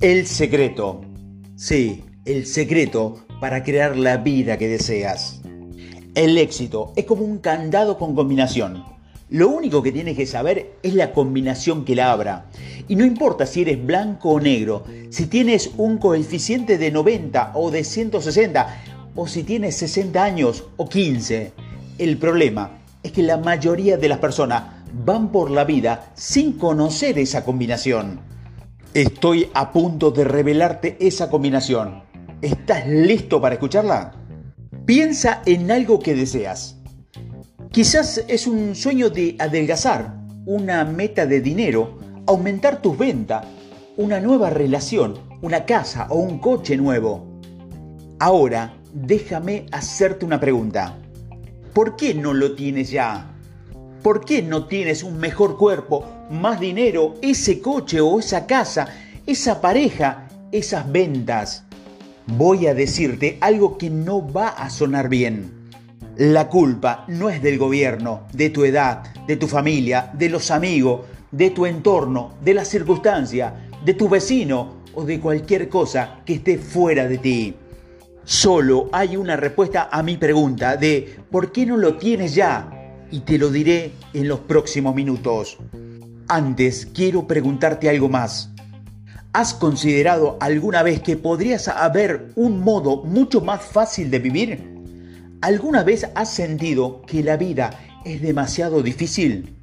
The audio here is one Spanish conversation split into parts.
El secreto. Sí, el secreto para crear la vida que deseas. El éxito es como un candado con combinación. Lo único que tienes que saber es la combinación que la abra. Y no importa si eres blanco o negro, si tienes un coeficiente de 90 o de 160, o si tienes 60 años o 15. El problema es que la mayoría de las personas van por la vida sin conocer esa combinación. Estoy a punto de revelarte esa combinación. ¿Estás listo para escucharla? Piensa en algo que deseas. Quizás es un sueño de adelgazar, una meta de dinero, aumentar tus ventas, una nueva relación, una casa o un coche nuevo. Ahora, déjame hacerte una pregunta. ¿Por qué no lo tienes ya? ¿Por qué no tienes un mejor cuerpo, más dinero, ese coche o esa casa, esa pareja, esas ventas? Voy a decirte algo que no va a sonar bien. La culpa no es del gobierno, de tu edad, de tu familia, de los amigos, de tu entorno, de la circunstancia, de tu vecino o de cualquier cosa que esté fuera de ti. Solo hay una respuesta a mi pregunta de ¿por qué no lo tienes ya? Y te lo diré en los próximos minutos. Antes quiero preguntarte algo más. ¿Has considerado alguna vez que podrías haber un modo mucho más fácil de vivir? ¿Alguna vez has sentido que la vida es demasiado difícil?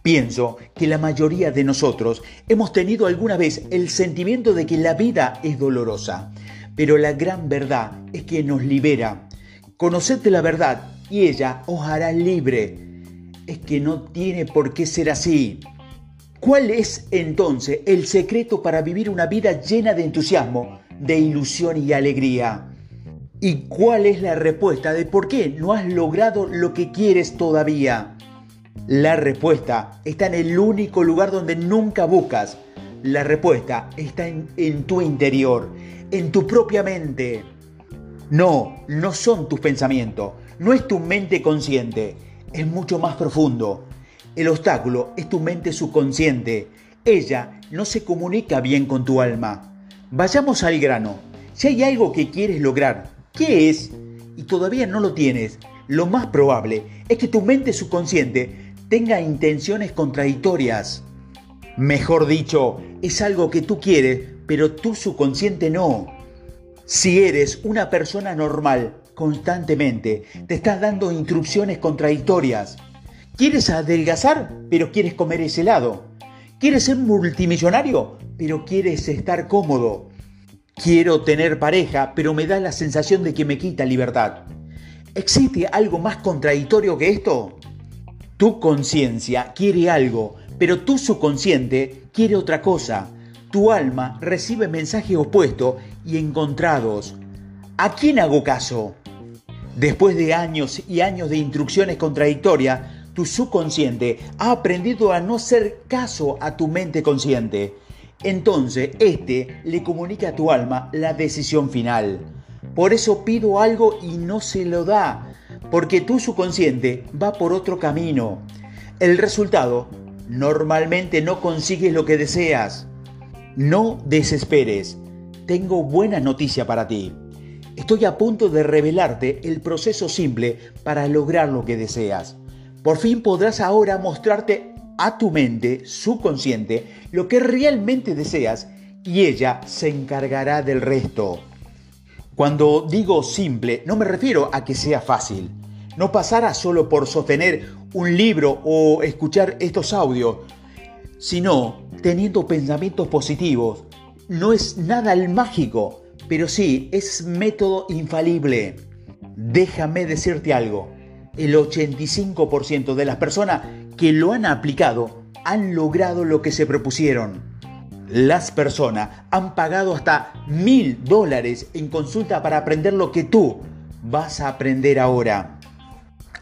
Pienso que la mayoría de nosotros hemos tenido alguna vez el sentimiento de que la vida es dolorosa, pero la gran verdad es que nos libera. Conocerte la verdad y ella os hará libre. Es que no tiene por qué ser así. ¿Cuál es entonces el secreto para vivir una vida llena de entusiasmo, de ilusión y alegría? ¿Y cuál es la respuesta de por qué no has logrado lo que quieres todavía? La respuesta está en el único lugar donde nunca buscas. La respuesta está en, en, tu interior, en tu propia mente. No, no son tus pensamientos, no es tu mente consciente, es mucho más profundo. El obstáculo es tu mente subconsciente. Ella no se comunica bien con tu alma. Vayamos al grano. Si hay algo que quieres lograr, ¿qué es? Y todavía no lo tienes, lo más probable es que tu mente subconsciente tenga intenciones contradictorias. Mejor dicho, es algo que tú quieres, pero tu subconsciente no. Si eres una persona normal, constantemente te estás dando instrucciones contradictorias. ¿Quieres adelgazar, pero quieres comer ese helado? ¿Quieres ser multimillonario, pero quieres estar cómodo? Quiero tener pareja, pero me da la sensación de que me quita libertad. ¿Existe algo más contradictorio que esto? Tu conciencia quiere algo, pero tu subconsciente quiere otra cosa. Tu alma recibe mensajes opuestos y encontrados. ¿A quién hago caso? Después de años y años de instrucciones contradictorias, tu subconsciente ha aprendido a no hacer caso a tu mente consciente. Entonces, este le comunica a tu alma la decisión final. Por eso pido algo y no se lo da, porque tu subconsciente va por otro camino. El resultado, normalmente no consigues lo que deseas. No desesperes. Tengo buena noticia para ti. Estoy a punto de revelarte el proceso simple para lograr lo que deseas. Por fin podrás ahora mostrarte a tu mente subconsciente lo que realmente deseas y ella se encargará del resto. Cuando digo simple, no me refiero a que sea fácil. No pasará solo por sostener un libro o escuchar estos audios, sino teniendo pensamientos positivos. No es nada el mágico, pero sí es método infalible. Déjame decirte algo el 85% de las personas que lo han aplicado han logrado lo que se propusieron. Las personas han pagado hasta mil dólares en consulta para aprender lo que tú vas a aprender ahora.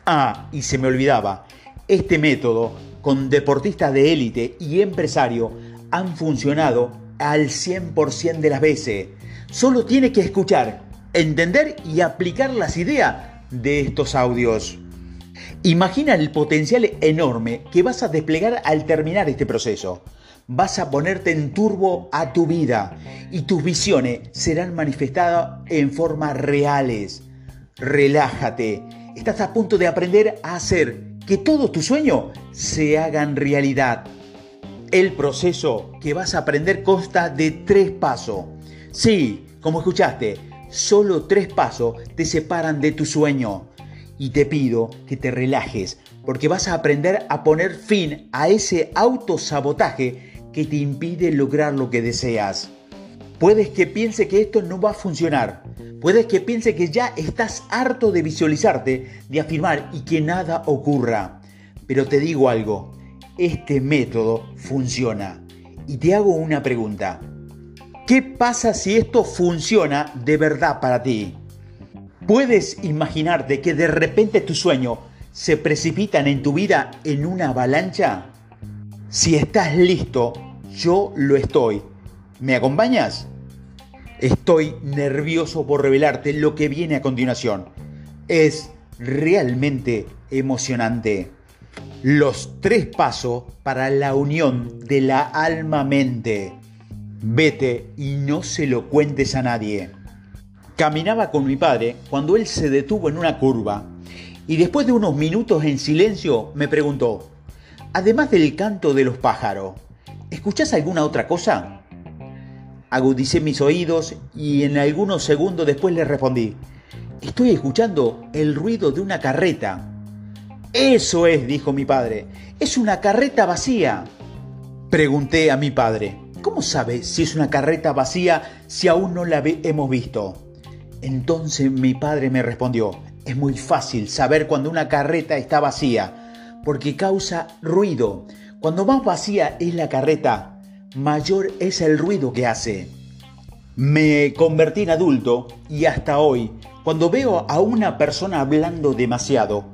Ah, y se me olvidaba, este método con deportistas de élite y empresario han funcionado al 100% de las veces. Solo tienes que escuchar, entender y aplicar las ideas de estos audios. Imagina el potencial enorme que vas a desplegar al terminar este proceso. vas a ponerte en turbo a tu vida y tus visiones serán manifestadas en formas reales. Relájate, estás a punto de aprender a hacer que todos tus sueños se hagan realidad. El proceso que vas a aprender consta de tres pasos. Sí, como escuchaste, solo tres pasos te separan de tu sueño. Y te pido que te relajes, porque vas a aprender a poner fin a ese autosabotaje que te impide lograr lo que deseas. Puedes que piense que esto no va a funcionar. Puedes que piense que ya estás harto de visualizarte, de afirmar y que nada ocurra. Pero te digo algo, este método funciona. Y te hago una pregunta. ¿Qué pasa si esto funciona de verdad para ti? ¿Puedes imaginarte que de repente tus sueños se precipitan en tu vida en una avalancha? Si estás listo, yo lo estoy. ¿Me acompañas? Estoy nervioso por revelarte lo que viene a continuación. Es realmente emocionante. Los tres pasos para la unión de la alma-mente. Vete y no se lo cuentes a nadie. Caminaba con mi padre cuando él se detuvo en una curva y después de unos minutos en silencio me preguntó, además del canto de los pájaros, ¿escuchás alguna otra cosa? Agudicé mis oídos y en algunos segundos después le respondí, estoy escuchando el ruido de una carreta. Eso es, dijo mi padre. Es una carreta vacía. Pregunté a mi padre, ¿cómo sabe si es una carreta vacía si aún no la hemos visto? Entonces mi padre me respondió, es muy fácil saber cuando una carreta está vacía, porque causa ruido. Cuando más vacía es la carreta, mayor es el ruido que hace. Me convertí en adulto y hasta hoy, cuando veo a una persona hablando demasiado,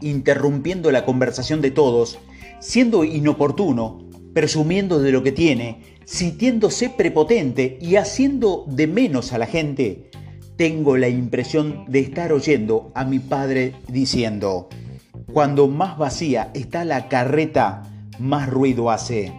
interrumpiendo la conversación de todos, siendo inoportuno, presumiendo de lo que tiene, sintiéndose prepotente y haciendo de menos a la gente, tengo la impresión de estar oyendo a mi padre diciendo, cuando más vacía está la carreta, más ruido hace.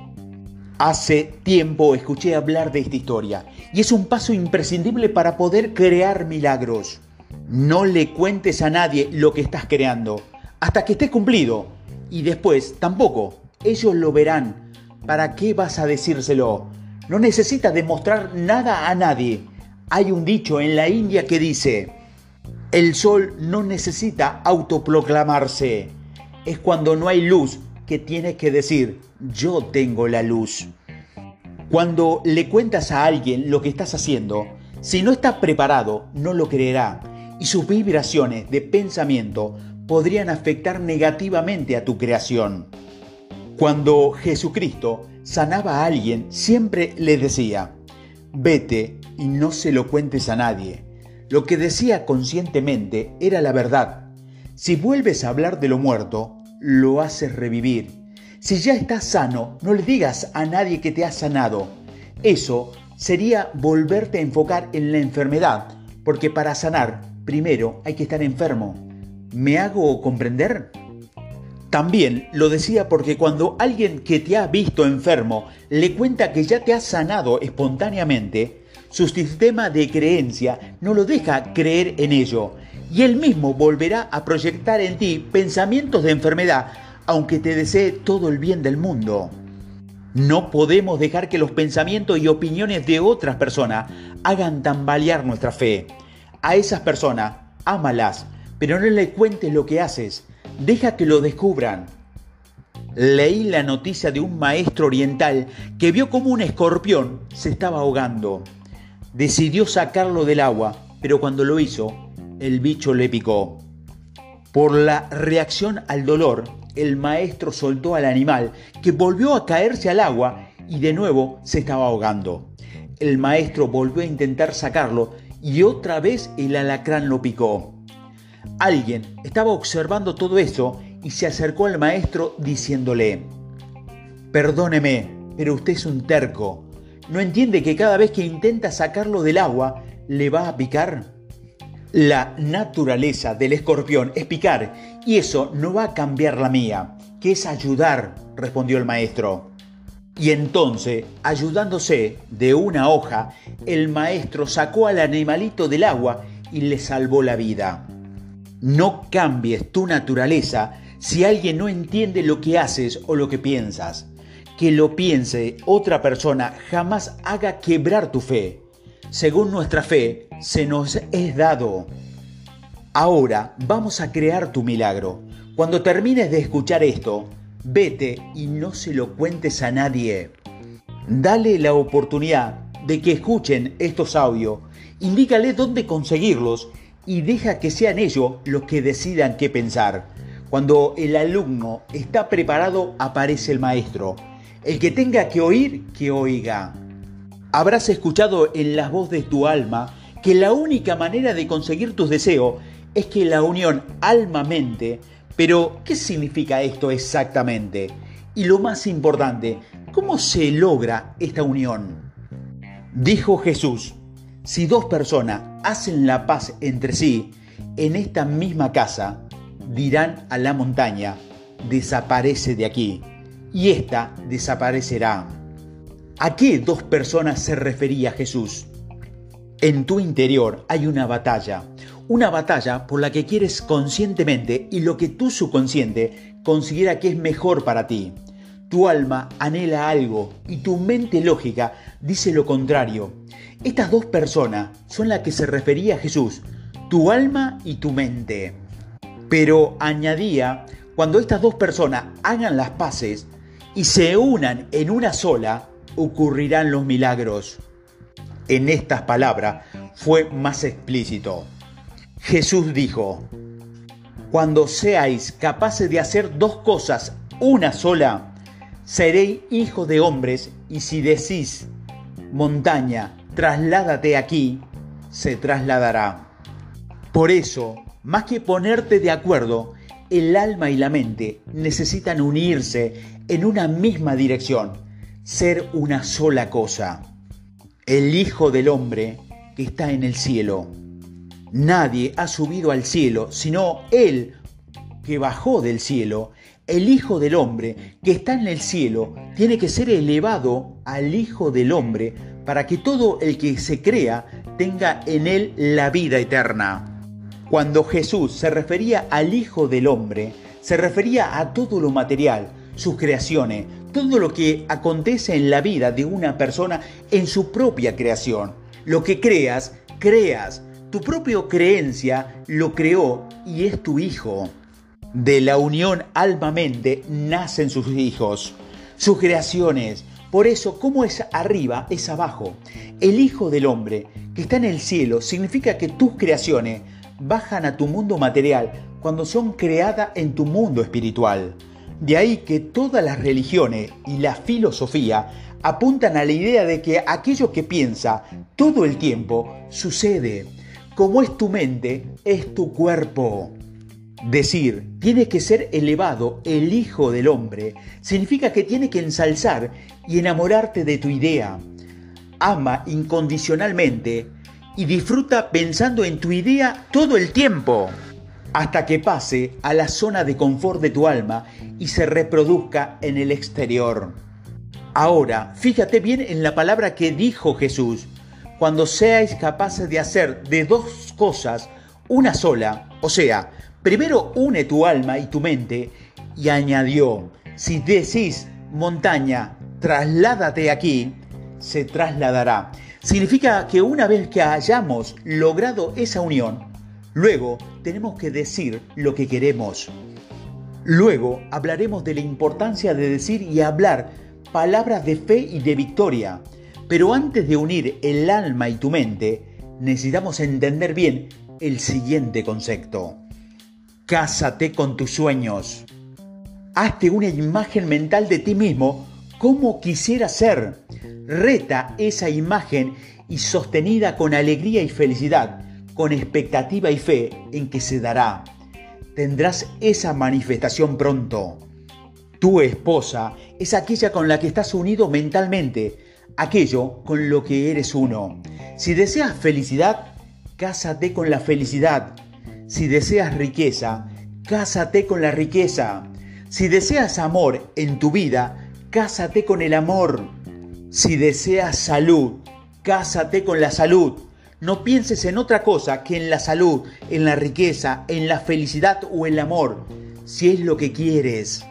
Hace tiempo escuché hablar de esta historia y es un paso imprescindible para poder crear milagros. No le cuentes a nadie lo que estás creando hasta que esté cumplido. Y después tampoco. Ellos lo verán. ¿Para qué vas a decírselo? No necesitas demostrar nada a nadie. Hay un dicho en la India que dice, el sol no necesita autoproclamarse. Es cuando no hay luz que tienes que decir, yo tengo la luz. Cuando le cuentas a alguien lo que estás haciendo, si no está preparado, no lo creerá y sus vibraciones de pensamiento podrían afectar negativamente a tu creación. Cuando Jesucristo sanaba a alguien, siempre le decía, vete y no se lo cuentes a nadie. Lo que decía conscientemente era la verdad. Si vuelves a hablar de lo muerto, lo haces revivir. Si ya estás sano, no le digas a nadie que te ha sanado. Eso sería volverte a enfocar en la enfermedad, porque para sanar, primero hay que estar enfermo. ¿Me hago comprender? También lo decía porque cuando alguien que te ha visto enfermo le cuenta que ya te ha sanado espontáneamente, su sistema de creencia no lo deja creer en ello y él mismo volverá a proyectar en ti pensamientos de enfermedad aunque te desee todo el bien del mundo. No podemos dejar que los pensamientos y opiniones de otras personas hagan tambalear nuestra fe. A esas personas, ámalas, pero no le cuentes lo que haces, deja que lo descubran. Leí la noticia de un maestro oriental que vio como un escorpión se estaba ahogando. Decidió sacarlo del agua, pero cuando lo hizo, el bicho le picó. Por la reacción al dolor, el maestro soltó al animal, que volvió a caerse al agua y de nuevo se estaba ahogando. El maestro volvió a intentar sacarlo y otra vez el alacrán lo picó. Alguien estaba observando todo eso y se acercó al maestro diciéndole, Perdóneme, pero usted es un terco. ¿No entiende que cada vez que intenta sacarlo del agua le va a picar? La naturaleza del escorpión es picar y eso no va a cambiar la mía, que es ayudar, respondió el maestro. Y entonces, ayudándose de una hoja, el maestro sacó al animalito del agua y le salvó la vida. No cambies tu naturaleza si alguien no entiende lo que haces o lo que piensas. Que lo piense otra persona jamás haga quebrar tu fe. Según nuestra fe, se nos es dado. Ahora vamos a crear tu milagro. Cuando termines de escuchar esto, vete y no se lo cuentes a nadie. Dale la oportunidad de que escuchen estos audios, indícale dónde conseguirlos y deja que sean ellos los que decidan qué pensar. Cuando el alumno está preparado, aparece el maestro. El que tenga que oír, que oiga. Habrás escuchado en la voz de tu alma que la única manera de conseguir tus deseos es que la unión alma-mente, pero ¿qué significa esto exactamente? Y lo más importante, ¿cómo se logra esta unión? Dijo Jesús, si dos personas hacen la paz entre sí en esta misma casa, dirán a la montaña, desaparece de aquí, y ésta desaparecerá. ¿A qué dos personas se refería Jesús? En tu interior hay una batalla, una batalla por la que quieres conscientemente y lo que tu subconsciente considera que es mejor para ti. Tu alma anhela algo y tu mente lógica dice lo contrario. Estas dos personas son las que se refería Jesús, tu alma y tu mente. Pero añadía, cuando estas dos personas hagan las paces y se unan en una sola, ocurrirán los milagros. En estas palabras fue más explícito. Jesús dijo, cuando seáis capaces de hacer dos cosas una sola, seréis hijos de hombres y si decís, montaña, trasládate aquí, se trasladará. Por eso, más que ponerte de acuerdo, el alma y la mente necesitan unirse en una misma dirección, ser una sola cosa. El Hijo del Hombre que está en el cielo. Nadie ha subido al cielo, sino Él que bajó del cielo. El Hijo del Hombre que está en el cielo tiene que ser elevado al Hijo del Hombre para que todo el que se crea tenga en Él la vida eterna. Cuando Jesús se refería al Hijo del Hombre, se refería a todo lo material, sus creaciones, todo lo que acontece en la vida de una persona en su propia creación. Lo que creas, creas. Tu propia creencia lo creó y es tu hijo. De la unión alma-mente nacen sus hijos, sus creaciones. Por eso, como es arriba, es abajo. El Hijo del Hombre, que está en el cielo, significa que tus creaciones bajan a tu mundo material cuando son creadas en tu mundo espiritual. De ahí que todas las religiones y la filosofía apuntan a la idea de que aquello que piensa todo el tiempo sucede. Como es tu mente, es tu cuerpo. Decir, tiene que ser elevado el Hijo del Hombre, significa que tiene que ensalzar y enamorarte de tu idea. Ama incondicionalmente y disfruta pensando en tu idea todo el tiempo, hasta que pase a la zona de confort de tu alma y se reproduzca en el exterior. Ahora, fíjate bien en la palabra que dijo Jesús, cuando seáis capaces de hacer de dos cosas una sola, o sea, primero une tu alma y tu mente, y añadió, si decís montaña, trasládate aquí, se trasladará. Significa que una vez que hayamos logrado esa unión, luego tenemos que decir lo que queremos. Luego hablaremos de la importancia de decir y hablar palabras de fe y de victoria. Pero antes de unir el alma y tu mente, necesitamos entender bien el siguiente concepto. Cásate con tus sueños. Hazte una imagen mental de ti mismo como quisiera ser reta esa imagen y sostenida con alegría y felicidad, con expectativa y fe en que se dará. Tendrás esa manifestación pronto. Tu esposa es aquella con la que estás unido mentalmente, aquello con lo que eres uno. Si deseas felicidad, cásate con la felicidad. Si deseas riqueza, cásate con la riqueza. Si deseas amor en tu vida, cásate con el amor. Si deseas salud, cásate con la salud. No pienses en otra cosa que en la salud, en la riqueza, en la felicidad o el amor, si es lo que quieres.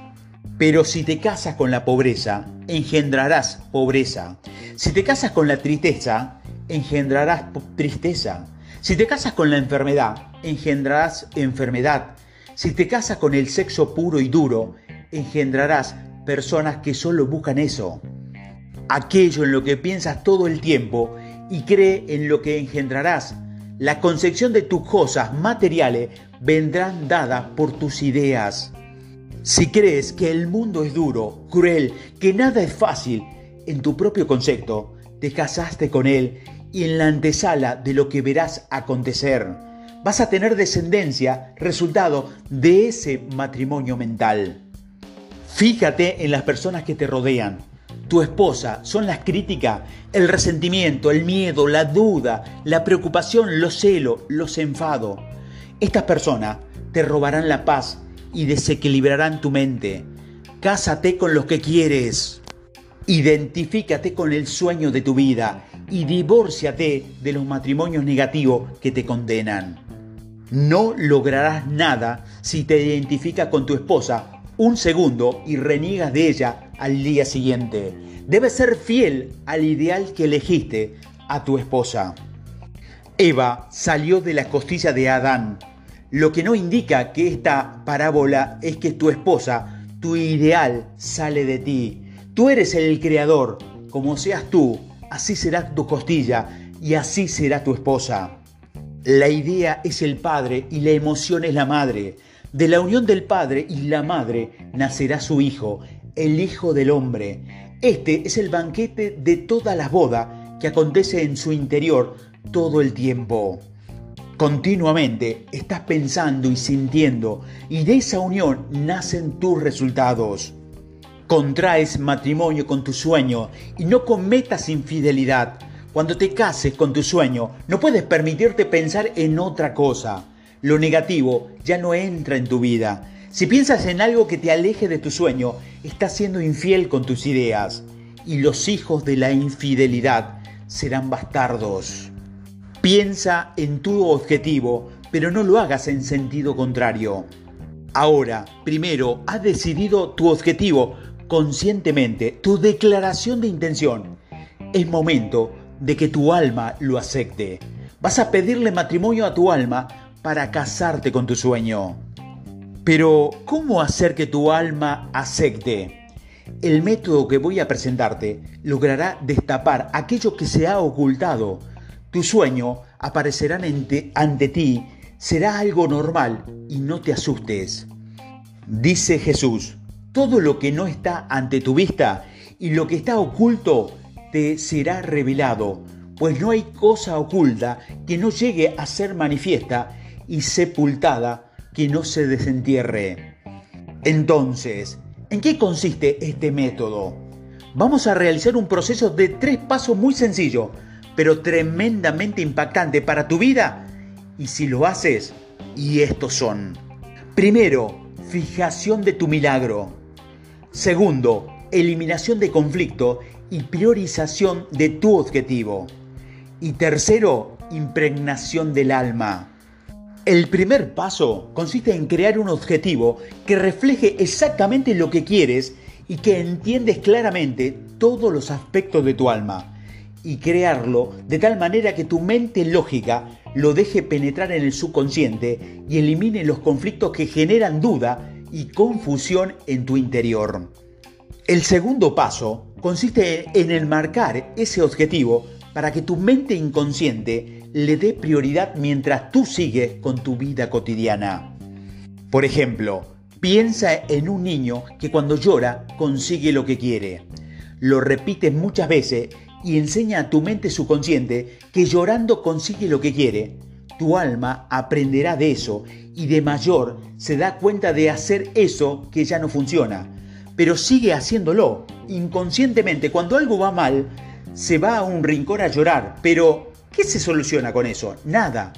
Pero si te casas con la pobreza, engendrarás pobreza. Si te casas con la tristeza, engendrarás tristeza. Si te casas con la enfermedad, engendrarás enfermedad. Si te casas con el sexo puro y duro, engendrarás personas que solo buscan eso. Aquello en lo que piensas todo el tiempo y cree en lo que engendrarás. La concepción de tus cosas materiales vendrán dadas por tus ideas. Si crees que el mundo es duro, cruel, que nada es fácil, en tu propio concepto, te casaste con él y en la antesala de lo que verás acontecer, vas a tener descendencia resultado de ese matrimonio mental. Fíjate en las personas que te rodean tu esposa son las críticas, el resentimiento, el miedo, la duda, la preocupación, los celos, los enfados. Estas personas te robarán la paz y desequilibrarán tu mente. Cásate con los que quieres. Identifícate con el sueño de tu vida y divórciate de los matrimonios negativos que te condenan. No lograrás nada si te identificas con tu esposa un segundo y reniegas de ella al día siguiente. Debes ser fiel al ideal que elegiste a tu esposa. Eva salió de la costilla de Adán, lo que no indica que esta parábola es que tu esposa, tu ideal, sale de ti. Tú eres el creador, como seas tú, así será tu costilla y así será tu esposa. La idea es el padre y la emoción es la madre. De la unión del Padre y la Madre nacerá su Hijo, el Hijo del Hombre. Este es el banquete de todas las bodas que acontece en su interior todo el tiempo. Continuamente estás pensando y sintiendo y de esa unión nacen tus resultados. Contraes matrimonio con tu sueño y no cometas infidelidad. Cuando te cases con tu sueño, no puedes permitirte pensar en otra cosa lo negativo ya no entra en tu vida. Si piensas en algo que te aleje de tu sueño, estás siendo infiel con tus ideas. Y los hijos de la infidelidad serán bastardos. Piensa en tu objetivo, pero no lo hagas en sentido contrario. Ahora, primero, has decidido tu objetivo conscientemente, tu declaración de intención. Es momento de que tu alma lo acepte. Vas a pedirle matrimonio a tu alma para casarte con tu sueño. Pero, ¿cómo hacer que tu alma acepte? El método que voy a presentarte logrará destapar aquello que se ha ocultado. Tu sueño aparecerá ante, ante ti, será algo normal y no te asustes. Dice Jesús, todo lo que no está ante tu vista y lo que está oculto te será revelado, pues no hay cosa oculta que no llegue a ser manifiesta y sepultada que no se desentierre. Entonces, ¿en qué consiste este método? Vamos a realizar un proceso de tres pasos muy sencillo, pero tremendamente impactante para tu vida. Y si lo haces, y estos son. Primero, fijación de tu milagro. Segundo, eliminación de conflicto y priorización de tu objetivo. Y tercero, impregnación del alma. El primer paso consiste en crear un objetivo que refleje exactamente lo que quieres y que entiendes claramente todos los aspectos de tu alma y crearlo de tal manera que tu mente lógica lo deje penetrar en el subconsciente y elimine los conflictos que generan duda y confusión en tu interior. El segundo paso consiste en enmarcar ese objetivo para que tu mente inconsciente le dé prioridad mientras tú sigues con tu vida cotidiana. Por ejemplo, piensa en un niño que cuando llora consigue lo que quiere. Lo repites muchas veces y enseña a tu mente subconsciente que llorando consigue lo que quiere. Tu alma aprenderá de eso y de mayor se da cuenta de hacer eso que ya no funciona. Pero sigue haciéndolo. Inconscientemente, cuando algo va mal, se va a un rincón a llorar, pero ¿Qué se soluciona con eso? Nada.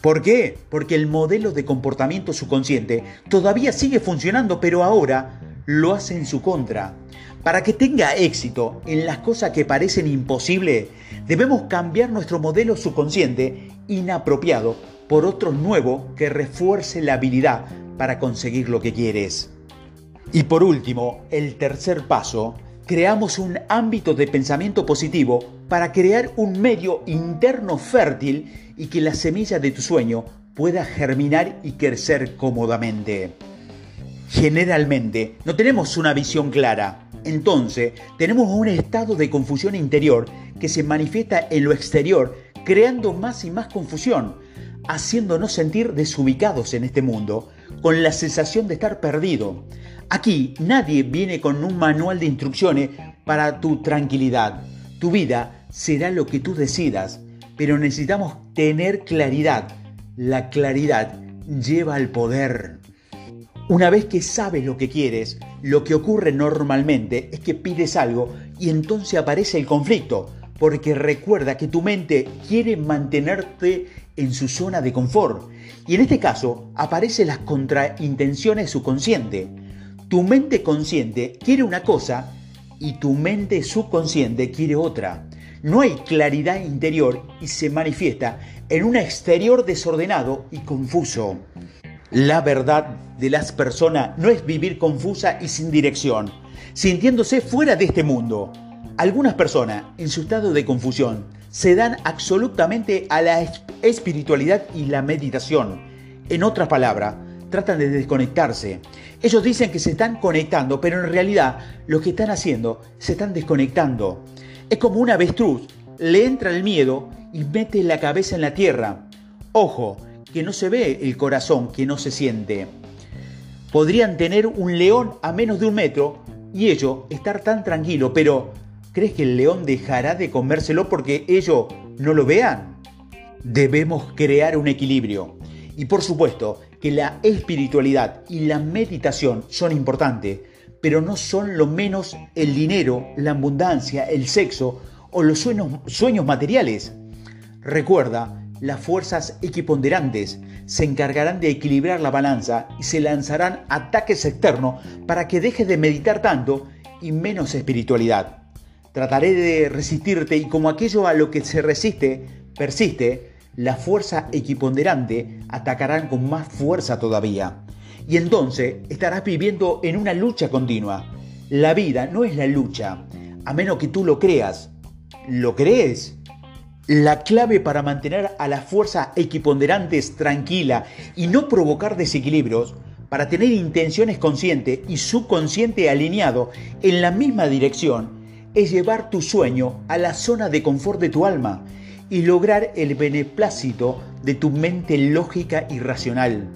¿Por qué? Porque el modelo de comportamiento subconsciente todavía sigue funcionando, pero ahora lo hace en su contra. Para que tenga éxito en las cosas que parecen imposibles, debemos cambiar nuestro modelo subconsciente inapropiado por otro nuevo que refuerce la habilidad para conseguir lo que quieres. Y por último, el tercer paso, creamos un ámbito de pensamiento positivo para crear un medio interno fértil y que la semilla de tu sueño pueda germinar y crecer cómodamente. Generalmente no tenemos una visión clara, entonces tenemos un estado de confusión interior que se manifiesta en lo exterior, creando más y más confusión, haciéndonos sentir desubicados en este mundo, con la sensación de estar perdido. Aquí nadie viene con un manual de instrucciones para tu tranquilidad. Tu vida será lo que tú decidas, pero necesitamos tener claridad. La claridad lleva al poder. Una vez que sabes lo que quieres, lo que ocurre normalmente es que pides algo y entonces aparece el conflicto, porque recuerda que tu mente quiere mantenerte en su zona de confort. Y en este caso aparecen las contraintenciones subconsciente. Tu mente consciente quiere una cosa y tu mente subconsciente quiere otra. No hay claridad interior y se manifiesta en un exterior desordenado y confuso. La verdad de las personas no es vivir confusa y sin dirección, sintiéndose fuera de este mundo. Algunas personas, en su estado de confusión, se dan absolutamente a la espiritualidad y la meditación. En otras palabras, tratan de desconectarse. Ellos dicen que se están conectando, pero en realidad lo que están haciendo, se están desconectando. Es como un avestruz, le entra el miedo y mete la cabeza en la tierra. Ojo, que no se ve el corazón, que no se siente. Podrían tener un león a menos de un metro y ellos estar tan tranquilo, pero ¿crees que el león dejará de comérselo porque ellos no lo vean? Debemos crear un equilibrio. Y por supuesto que la espiritualidad y la meditación son importantes, pero no son lo menos el dinero, la abundancia, el sexo o los sueños materiales. Recuerda las fuerzas equiponderantes se encargarán de equilibrar la balanza y se lanzarán ataques externos para que dejes de meditar tanto y menos espiritualidad. Trataré de resistirte y como aquello a lo que se resiste persiste, la fuerza equiponderante atacarán con más fuerza todavía. Y entonces estarás viviendo en una lucha continua. La vida no es la lucha, a menos que tú lo creas. ¿Lo crees? La clave para mantener a la fuerza equiponderantes tranquila y no provocar desequilibrios, para tener intenciones conscientes y subconsciente alineado en la misma dirección, es llevar tu sueño a la zona de confort de tu alma y lograr el beneplácito de tu mente lógica y racional.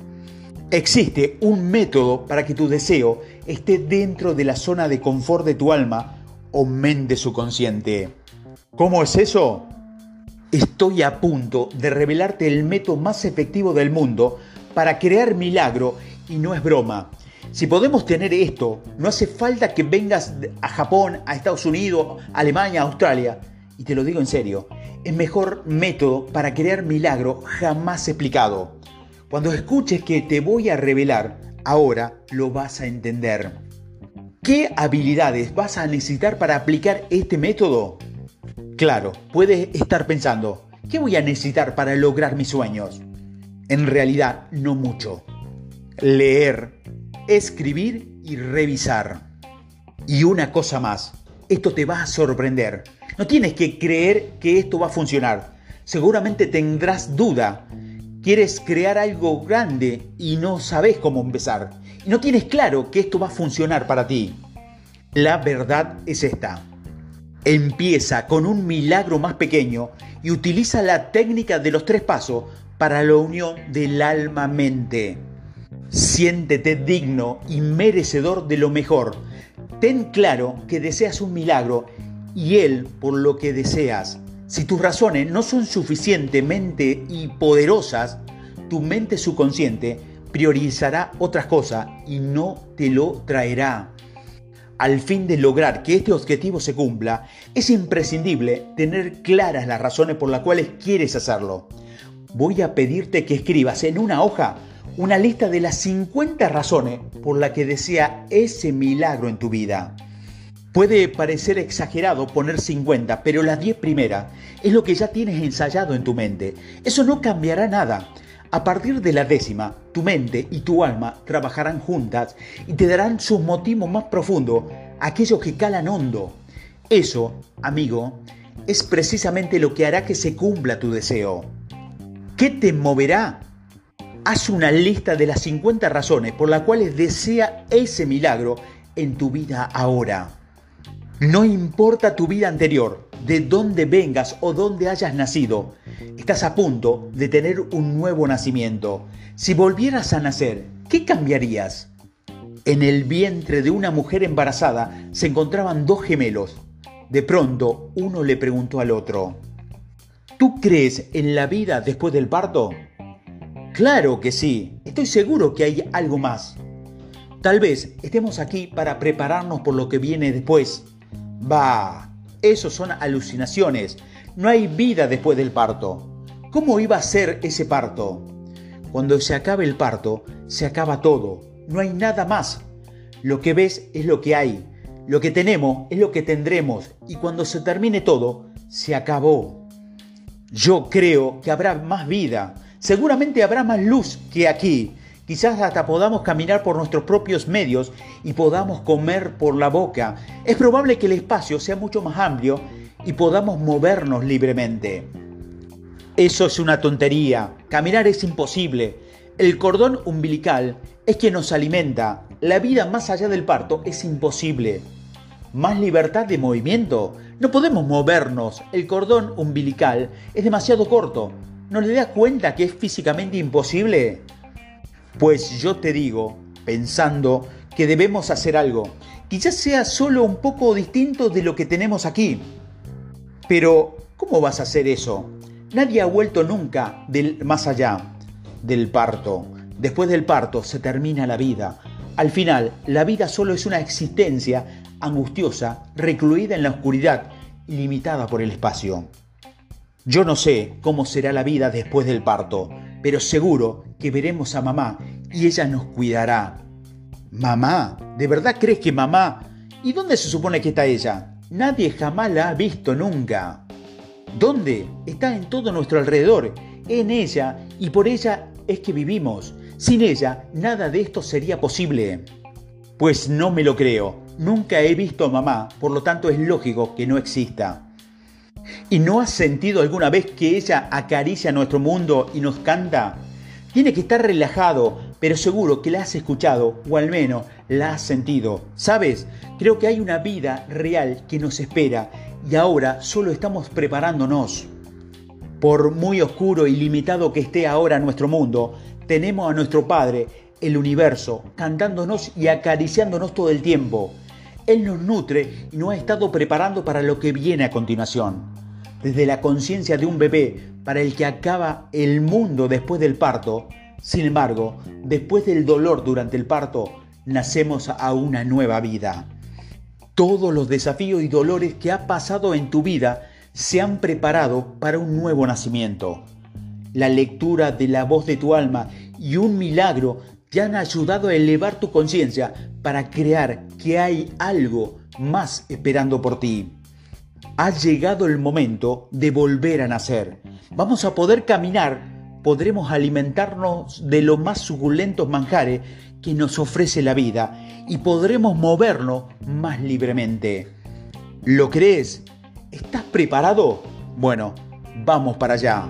Existe un método para que tu deseo esté dentro de la zona de confort de tu alma o mente subconsciente. ¿Cómo es eso? Estoy a punto de revelarte el método más efectivo del mundo para crear milagro y no es broma. Si podemos tener esto, no hace falta que vengas a Japón, a Estados Unidos, Alemania, Australia. Y te lo digo en serio, es mejor método para crear milagro jamás explicado. Cuando escuches que te voy a revelar, ahora lo vas a entender. ¿Qué habilidades vas a necesitar para aplicar este método? Claro, puedes estar pensando, ¿qué voy a necesitar para lograr mis sueños? En realidad, no mucho. Leer, escribir y revisar. Y una cosa más, esto te va a sorprender. No tienes que creer que esto va a funcionar. Seguramente tendrás duda. Quieres crear algo grande y no sabes cómo empezar. Y no tienes claro que esto va a funcionar para ti. La verdad es esta. Empieza con un milagro más pequeño y utiliza la técnica de los tres pasos para la unión del alma-mente. Siéntete digno y merecedor de lo mejor. Ten claro que deseas un milagro y Él por lo que deseas. Si tus razones no son suficientemente y poderosas, tu mente subconsciente priorizará otras cosas y no te lo traerá. Al fin de lograr que este objetivo se cumpla, es imprescindible tener claras las razones por las cuales quieres hacerlo. Voy a pedirte que escribas en una hoja una lista de las 50 razones por las que desea ese milagro en tu vida. Puede parecer exagerado poner 50, pero las 10 primeras es lo que ya tienes ensayado en tu mente. Eso no cambiará nada. A partir de la décima, tu mente y tu alma trabajarán juntas y te darán sus motivos más profundos, aquellos que calan hondo. Eso, amigo, es precisamente lo que hará que se cumpla tu deseo. ¿Qué te moverá? Haz una lista de las 50 razones por las cuales desea ese milagro en tu vida ahora. No importa tu vida anterior, de dónde vengas o dónde hayas nacido, estás a punto de tener un nuevo nacimiento. Si volvieras a nacer, ¿qué cambiarías? En el vientre de una mujer embarazada se encontraban dos gemelos. De pronto, uno le preguntó al otro, ¿Tú crees en la vida después del parto? Claro que sí, estoy seguro que hay algo más. Tal vez estemos aquí para prepararnos por lo que viene después Bah, eso son alucinaciones. No hay vida después del parto. ¿Cómo iba a ser ese parto? Cuando se acabe el parto, se acaba todo. No hay nada más. Lo que ves es lo que hay. Lo que tenemos es lo que tendremos. Y cuando se termine todo, se acabó. Yo creo que habrá más vida. Seguramente habrá más luz que aquí. Quizás hasta podamos caminar por nuestros propios medios y podamos comer por la boca. Es probable que el espacio sea mucho más amplio y podamos movernos libremente. Eso es una tontería. Caminar es imposible. El cordón umbilical es quien nos alimenta. La vida más allá del parto es imposible. ¿Más libertad de movimiento? No podemos movernos. El cordón umbilical es demasiado corto. ¿No le das cuenta que es físicamente imposible? Pues yo te digo, pensando que debemos hacer algo, quizás sea solo un poco distinto de lo que tenemos aquí. Pero, ¿cómo vas a hacer eso? Nadie ha vuelto nunca del más allá del parto. Después del parto se termina la vida. Al final, la vida solo es una existencia angustiosa, recluida en la oscuridad limitada por el espacio. Yo no sé cómo será la vida después del parto, pero seguro que veremos a mamá y ella nos cuidará. ¿Mamá? ¿De verdad crees que mamá? ¿Y dónde se supone que está ella? Nadie jamás la ha visto nunca. ¿Dónde? Está en todo nuestro alrededor, en ella, y por ella es que vivimos. Sin ella, nada de esto sería posible. Pues no me lo creo. Nunca he visto a mamá, por lo tanto es lógico que no exista. ¿Y no has sentido alguna vez que ella acaricia nuestro mundo y nos canta? Tiene que estar relajado, pero seguro que la has escuchado o al menos la has sentido. ¿Sabes? Creo que hay una vida real que nos espera y ahora solo estamos preparándonos. Por muy oscuro y limitado que esté ahora nuestro mundo, tenemos a nuestro Padre, el universo, cantándonos y acariciándonos todo el tiempo. Él nos nutre y nos ha estado preparando para lo que viene a continuación desde la conciencia de un bebé para el que acaba el mundo después del parto, sin embargo, después del dolor durante el parto, nacemos a una nueva vida. Todos los desafíos y dolores que ha pasado en tu vida se han preparado para un nuevo nacimiento. La lectura de la voz de tu alma y un milagro te han ayudado a elevar tu conciencia para crear que hay algo más esperando por ti ha llegado el momento de volver a nacer. Vamos a poder caminar, podremos alimentarnos de los más suculentos manjares que nos ofrece la vida y podremos movernos más libremente. ¿Lo crees? ¿Estás preparado? Bueno, vamos para allá.